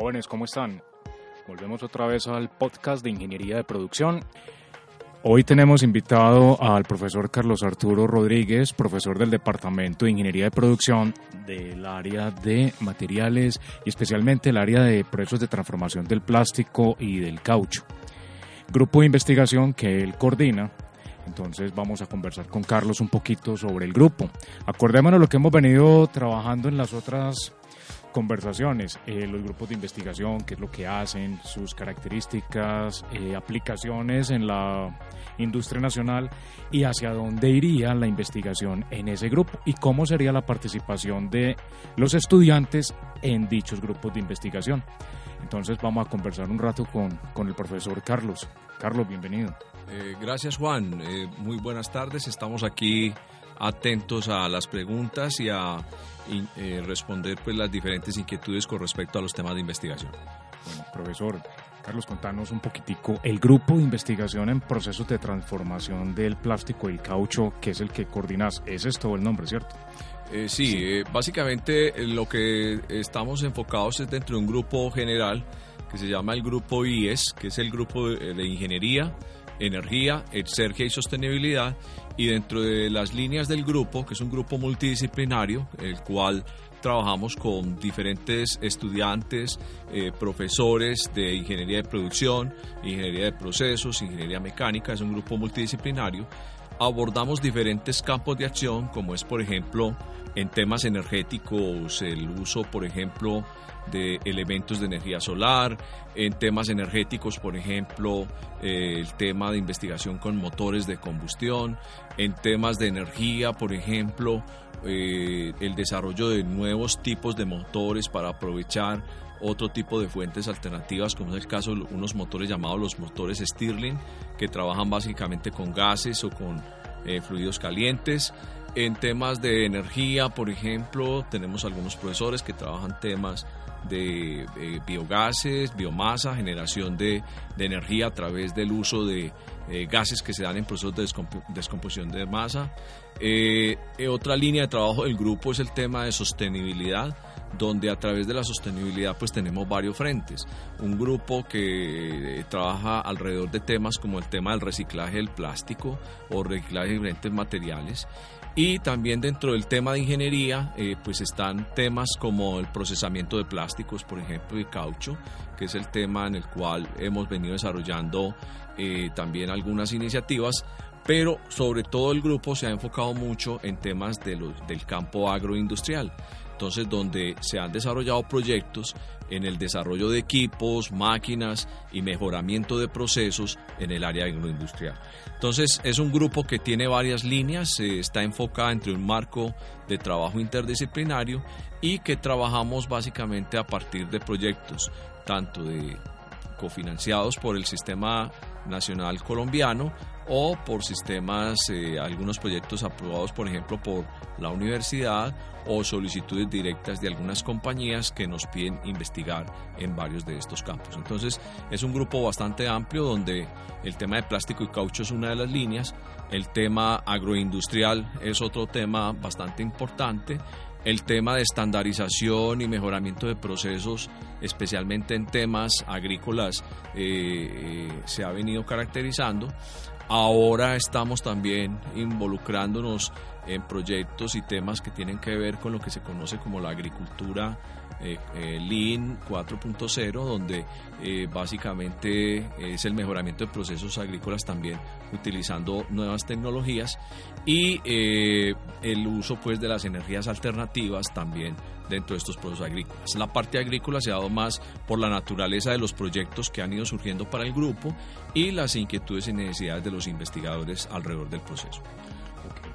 Jóvenes, ¿cómo están? Volvemos otra vez al podcast de Ingeniería de Producción. Hoy tenemos invitado al profesor Carlos Arturo Rodríguez, profesor del Departamento de Ingeniería de Producción del área de materiales y especialmente el área de procesos de transformación del plástico y del caucho. Grupo de investigación que él coordina. Entonces vamos a conversar con Carlos un poquito sobre el grupo. Acordémonos lo que hemos venido trabajando en las otras conversaciones, eh, los grupos de investigación, qué es lo que hacen, sus características, eh, aplicaciones en la industria nacional y hacia dónde iría la investigación en ese grupo y cómo sería la participación de los estudiantes en dichos grupos de investigación. Entonces vamos a conversar un rato con, con el profesor Carlos. Carlos, bienvenido. Eh, gracias Juan, muy buenas tardes, estamos aquí atentos a las preguntas y a eh, responder pues, las diferentes inquietudes con respecto a los temas de investigación. Bueno, profesor, Carlos, contanos un poquitico el grupo de investigación en procesos de transformación del plástico y el caucho, que es el que coordinas. Ese es todo el nombre, ¿cierto? Eh, sí, eh, básicamente lo que estamos enfocados es dentro de un grupo general que se llama el grupo IES, que es el grupo de ingeniería, energía, exergia y sostenibilidad, y dentro de las líneas del grupo, que es un grupo multidisciplinario, el cual trabajamos con diferentes estudiantes, eh, profesores de ingeniería de producción, ingeniería de procesos, ingeniería mecánica, es un grupo multidisciplinario. Abordamos diferentes campos de acción, como es, por ejemplo, en temas energéticos, el uso, por ejemplo, de elementos de energía solar, en temas energéticos, por ejemplo, el tema de investigación con motores de combustión, en temas de energía, por ejemplo, eh, el desarrollo de nuevos tipos de motores para aprovechar otro tipo de fuentes alternativas, como es el caso de unos motores llamados los motores Stirling, que trabajan básicamente con gases o con eh, fluidos calientes. En temas de energía, por ejemplo, tenemos algunos profesores que trabajan temas de biogases, biomasa, generación de, energía a través del uso de eh, gases que se dan en procesos de descomposición de masa. Eh, eh, otra línea de trabajo del grupo es el tema de sostenibilidad donde a través de la sostenibilidad pues tenemos varios frentes. Un grupo que trabaja alrededor de temas como el tema del reciclaje del plástico o reciclaje de diferentes materiales. Y también dentro del tema de ingeniería, eh, pues están temas como el procesamiento de plásticos, por ejemplo, y caucho, que es el tema en el cual hemos venido desarrollando eh, también algunas iniciativas, pero sobre todo el grupo se ha enfocado mucho en temas de del campo agroindustrial entonces donde se han desarrollado proyectos en el desarrollo de equipos, máquinas y mejoramiento de procesos en el área agroindustrial. Entonces es un grupo que tiene varias líneas, está enfocada entre un marco de trabajo interdisciplinario y que trabajamos básicamente a partir de proyectos tanto de cofinanciados por el Sistema Nacional Colombiano o por sistemas, eh, algunos proyectos aprobados, por ejemplo, por la universidad o solicitudes directas de algunas compañías que nos piden investigar en varios de estos campos. Entonces, es un grupo bastante amplio donde el tema de plástico y caucho es una de las líneas, el tema agroindustrial es otro tema bastante importante, el tema de estandarización y mejoramiento de procesos, especialmente en temas agrícolas, eh, eh, se ha venido caracterizando. Ahora estamos también involucrándonos en proyectos y temas que tienen que ver con lo que se conoce como la agricultura eh, eh, Lean 4.0, donde eh, básicamente es el mejoramiento de procesos agrícolas también utilizando nuevas tecnologías y el uso pues de las energías alternativas también dentro de estos procesos agrícolas. La parte agrícola se ha dado más por la naturaleza de los proyectos que han ido surgiendo para el grupo y las inquietudes y necesidades de los investigadores alrededor del proceso.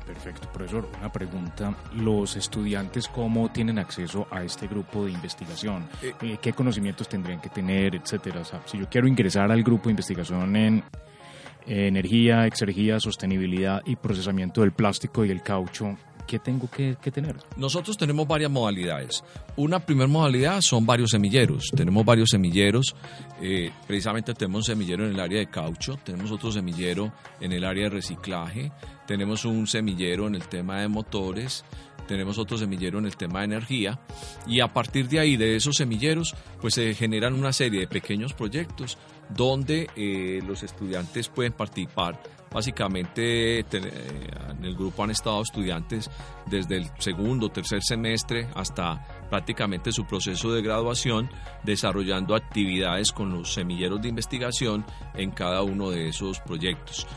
Perfecto, profesor. Una pregunta. ¿Los estudiantes cómo tienen acceso a este grupo de investigación? Eh, eh, ¿Qué conocimientos tendrían que tener, etcétera? si yo quiero ingresar al grupo de investigación en energía, exergía, sostenibilidad y procesamiento del plástico y el caucho, ¿qué tengo que, tener? Nosotros tenemos varias modalidades. Una primera modalidad son varios semilleros. Tenemos varios semilleros. Eh, precisamente tenemos un semillero en el área de caucho, tenemos otro semillero en el área de reciclaje, tenemos un semillero en el tema de motores, tenemos otro semillero en el tema de energía y a partir de ahí, de esos semilleros, pues se generan una serie de pequeños proyectos donde eh, los estudiantes pueden participar. Básicamente en el grupo han estado estudiantes desde el segundo, tercer semestre hasta prácticamente su proceso de graduación, desarrollando actividades con los semilleros de investigación en cada uno de esos proyectos.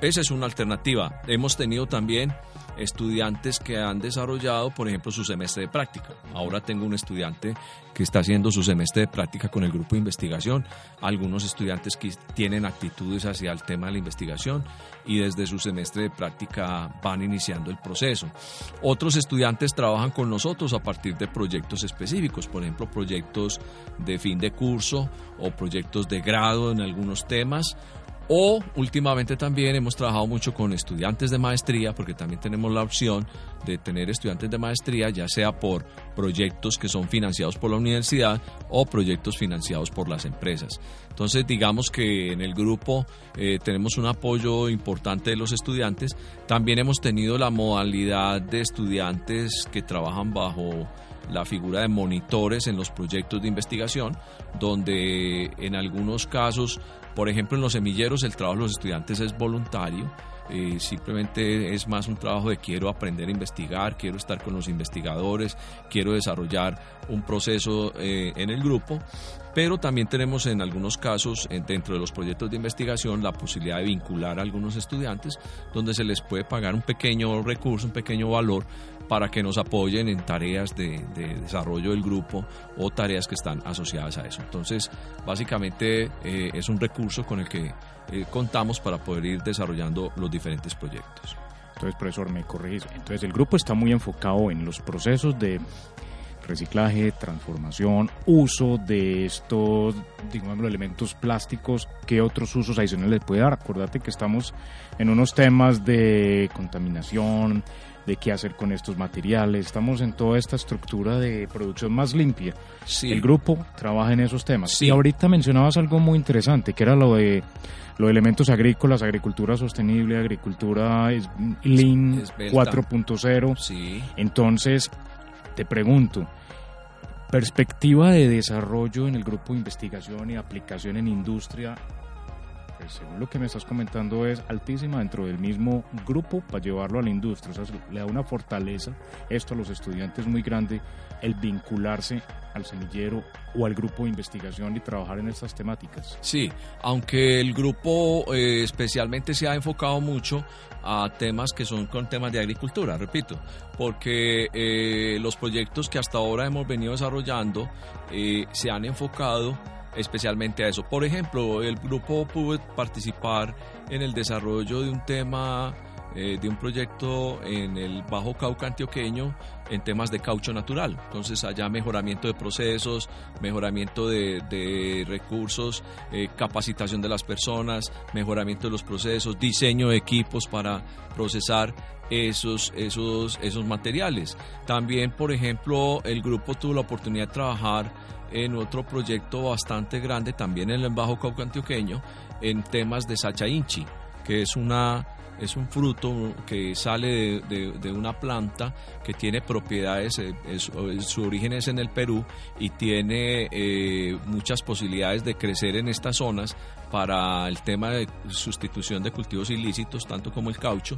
Esa es una alternativa. Hemos tenido también estudiantes que han desarrollado, por ejemplo, su semestre de práctica. Ahora tengo un estudiante que está haciendo su semestre de práctica con el grupo de investigación. Algunos estudiantes que tienen actitudes hacia el tema de la investigación y desde su semestre de práctica van iniciando el proceso. Otros estudiantes trabajan con nosotros a partir de proyectos específicos, por ejemplo, proyectos de fin de curso o proyectos de grado en algunos temas o últimamente también hemos trabajado mucho con estudiantes de maestría, porque también tenemos la opción de tener estudiantes de maestría, ya sea por proyectos que son financiados por la universidad o proyectos financiados por las empresas. Entonces, digamos que en el grupo eh, tenemos un apoyo importante de los estudiantes. También hemos tenido la modalidad de estudiantes que trabajan bajo la figura de monitores en los proyectos de investigación, donde en algunos casos, por ejemplo en los semilleros, el trabajo de los estudiantes es voluntario, eh, simplemente es más un trabajo de quiero aprender a investigar, quiero estar con los investigadores, quiero desarrollar un proceso eh, en el grupo, pero también tenemos en algunos casos dentro de los proyectos de investigación la posibilidad de vincular a algunos estudiantes donde se les puede pagar un pequeño recurso, un pequeño valor para que nos apoyen en tareas de, desarrollo del grupo o tareas que están asociadas a eso. Entonces, básicamente eh, es un recurso con el que eh, contamos para poder ir desarrollando los diferentes proyectos. Entonces, profesor, me corrige. Entonces, el grupo está muy enfocado en los procesos de reciclaje, transformación, uso de estos, digamos, elementos plásticos, ¿qué otros usos adicionales le puede dar? Acuérdate que estamos en unos temas de contaminación, de qué hacer con estos materiales. Estamos en toda esta estructura de producción más limpia. El grupo trabaja en esos temas. Y ahorita mencionabas algo muy interesante, que era lo de los elementos agrícolas, agricultura sostenible, agricultura Lean 4.0. Sí. Entonces, te pregunto, perspectiva de desarrollo en el grupo de investigación y aplicación en industria pues, según lo que me estás comentando, es altísima dentro del mismo grupo para llevarlo a la industria. O sea, le da una fortaleza esto a los estudiantes muy grande, el vincularse al semillero o al grupo de investigación y trabajar en estas temáticas. Sí, aunque el grupo eh, especialmente se ha enfocado mucho a temas que son con temas de agricultura, repito, porque eh, los proyectos que hasta ahora hemos venido desarrollando eh, se han enfocado especialmente a eso. Por ejemplo, el grupo pudo participar en el desarrollo de un tema, eh, de un proyecto en el Bajo Cauca antioqueño en temas de caucho natural. Entonces allá mejoramiento de procesos, mejoramiento de, recursos, eh, capacitación de las personas, mejoramiento de los procesos, diseño de equipos para procesar esos, esos, esos materiales. También, por ejemplo, el grupo tuvo la oportunidad de trabajar en otro proyecto bastante grande, también en el Bajo Cauca Antioqueño, en temas de sacha inchi, que es una es un fruto que sale de, una planta que tiene propiedades, eh, su origen es en el Perú y tiene eh, muchas posibilidades de crecer en estas zonas para el tema de sustitución de cultivos ilícitos, tanto como el caucho,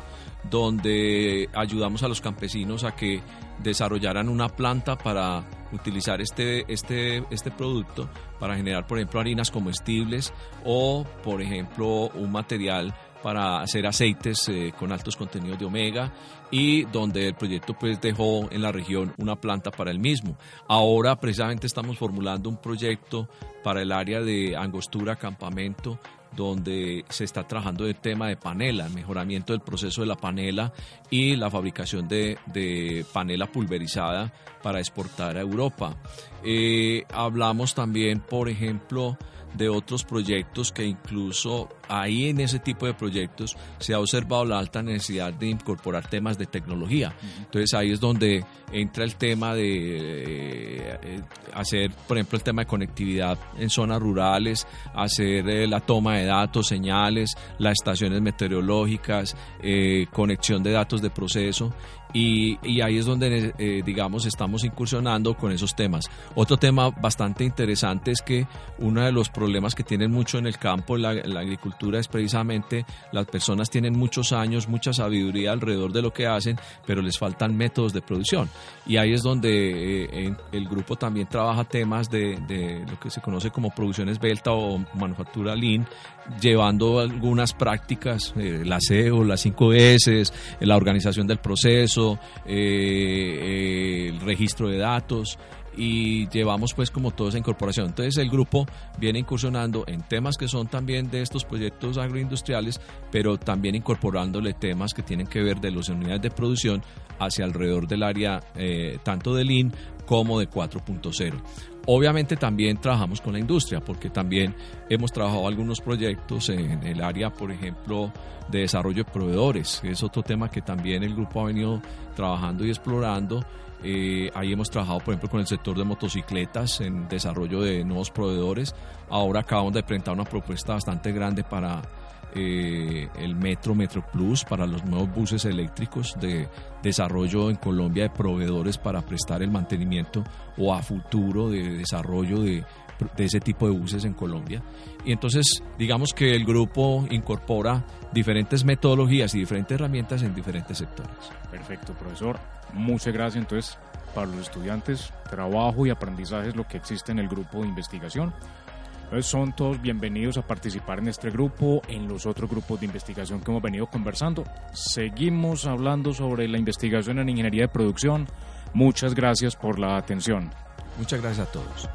donde ayudamos a los campesinos a que desarrollaran una planta para utilizar este, este, este producto para generar, por ejemplo, harinas comestibles o, por ejemplo, un material para hacer aceites eh, con altos contenidos de omega y donde el proyecto pues dejó en la región una planta para el mismo. Ahora precisamente estamos formulando un proyecto para el área de angostura campamento donde se está trabajando el tema de panela, el mejoramiento del proceso de la panela y la fabricación de, panela pulverizada para exportar a Europa. Eh, hablamos también, por ejemplo, de otros proyectos que incluso ahí en ese tipo de proyectos se ha observado la alta necesidad de incorporar temas de tecnología. Entonces ahí es donde entra el tema de eh, hacer, por ejemplo, el tema de conectividad en zonas rurales, hacer eh, la toma de datos, señales, las estaciones meteorológicas, eh, conexión de datos de proceso y, ahí es donde, eh, digamos, estamos incursionando con esos temas. Otro tema bastante interesante es que uno de los problemas que tienen mucho en el campo, la, la agricultura, es precisamente las personas tienen muchos años, mucha sabiduría alrededor de lo que hacen, pero les faltan métodos de producción. Y ahí es donde eh, el grupo también trabaja temas de, lo que se conoce como producción esbelta o manufactura lean, llevando algunas prácticas, eh, la SEO, las 5 S, la organización del proceso, eh, el registro de datos y llevamos pues como toda esa incorporación. Entonces el grupo viene incursionando en temas que son también de estos proyectos agroindustriales, pero también incorporándole temas que tienen que ver de las unidades de producción hacia alrededor del área eh, tanto de Lean como de 4.0. Obviamente también trabajamos con la industria, porque también hemos trabajado algunos proyectos en el área, por ejemplo, de desarrollo de proveedores, que es otro tema que también el grupo ha venido trabajando y explorando. Eh, ahí hemos trabajado, por ejemplo, con el sector de motocicletas en desarrollo de nuevos proveedores. Ahora acabamos de presentar una propuesta bastante grande para eh, el Metro Metro Plus para los nuevos buses eléctricos de desarrollo en Colombia de proveedores para prestar el mantenimiento o a futuro de desarrollo de, de ese tipo de buses en Colombia. Y entonces digamos que el grupo incorpora diferentes metodologías y diferentes herramientas en diferentes sectores. Perfecto, profesor. Muchas gracias. Entonces, para los estudiantes, trabajo y aprendizaje es lo que existe en el grupo de investigación. Son todos bienvenidos a participar en este grupo, en los otros grupos de investigación que hemos venido conversando. Seguimos hablando sobre la investigación en ingeniería de producción. Muchas gracias por la atención. Muchas gracias a todos.